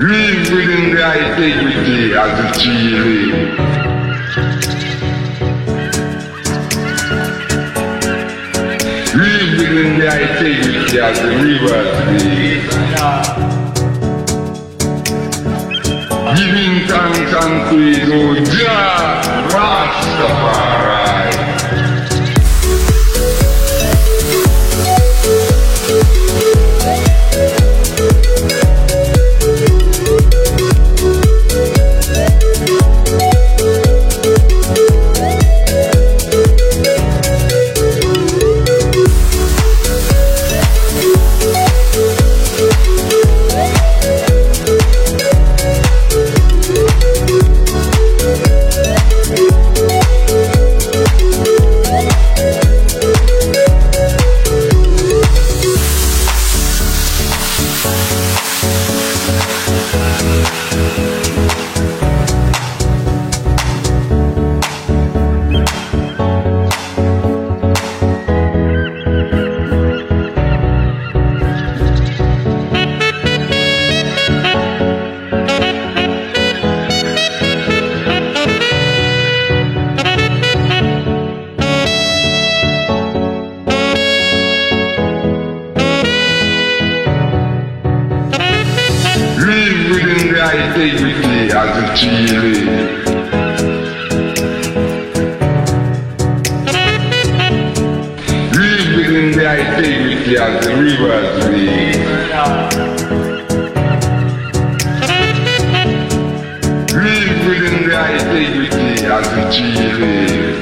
Live within the integrity as the tree live. Within the integrity as the rivers. Giving thanks unto his own Jah Rastafari. Live within the integrity as the tree live.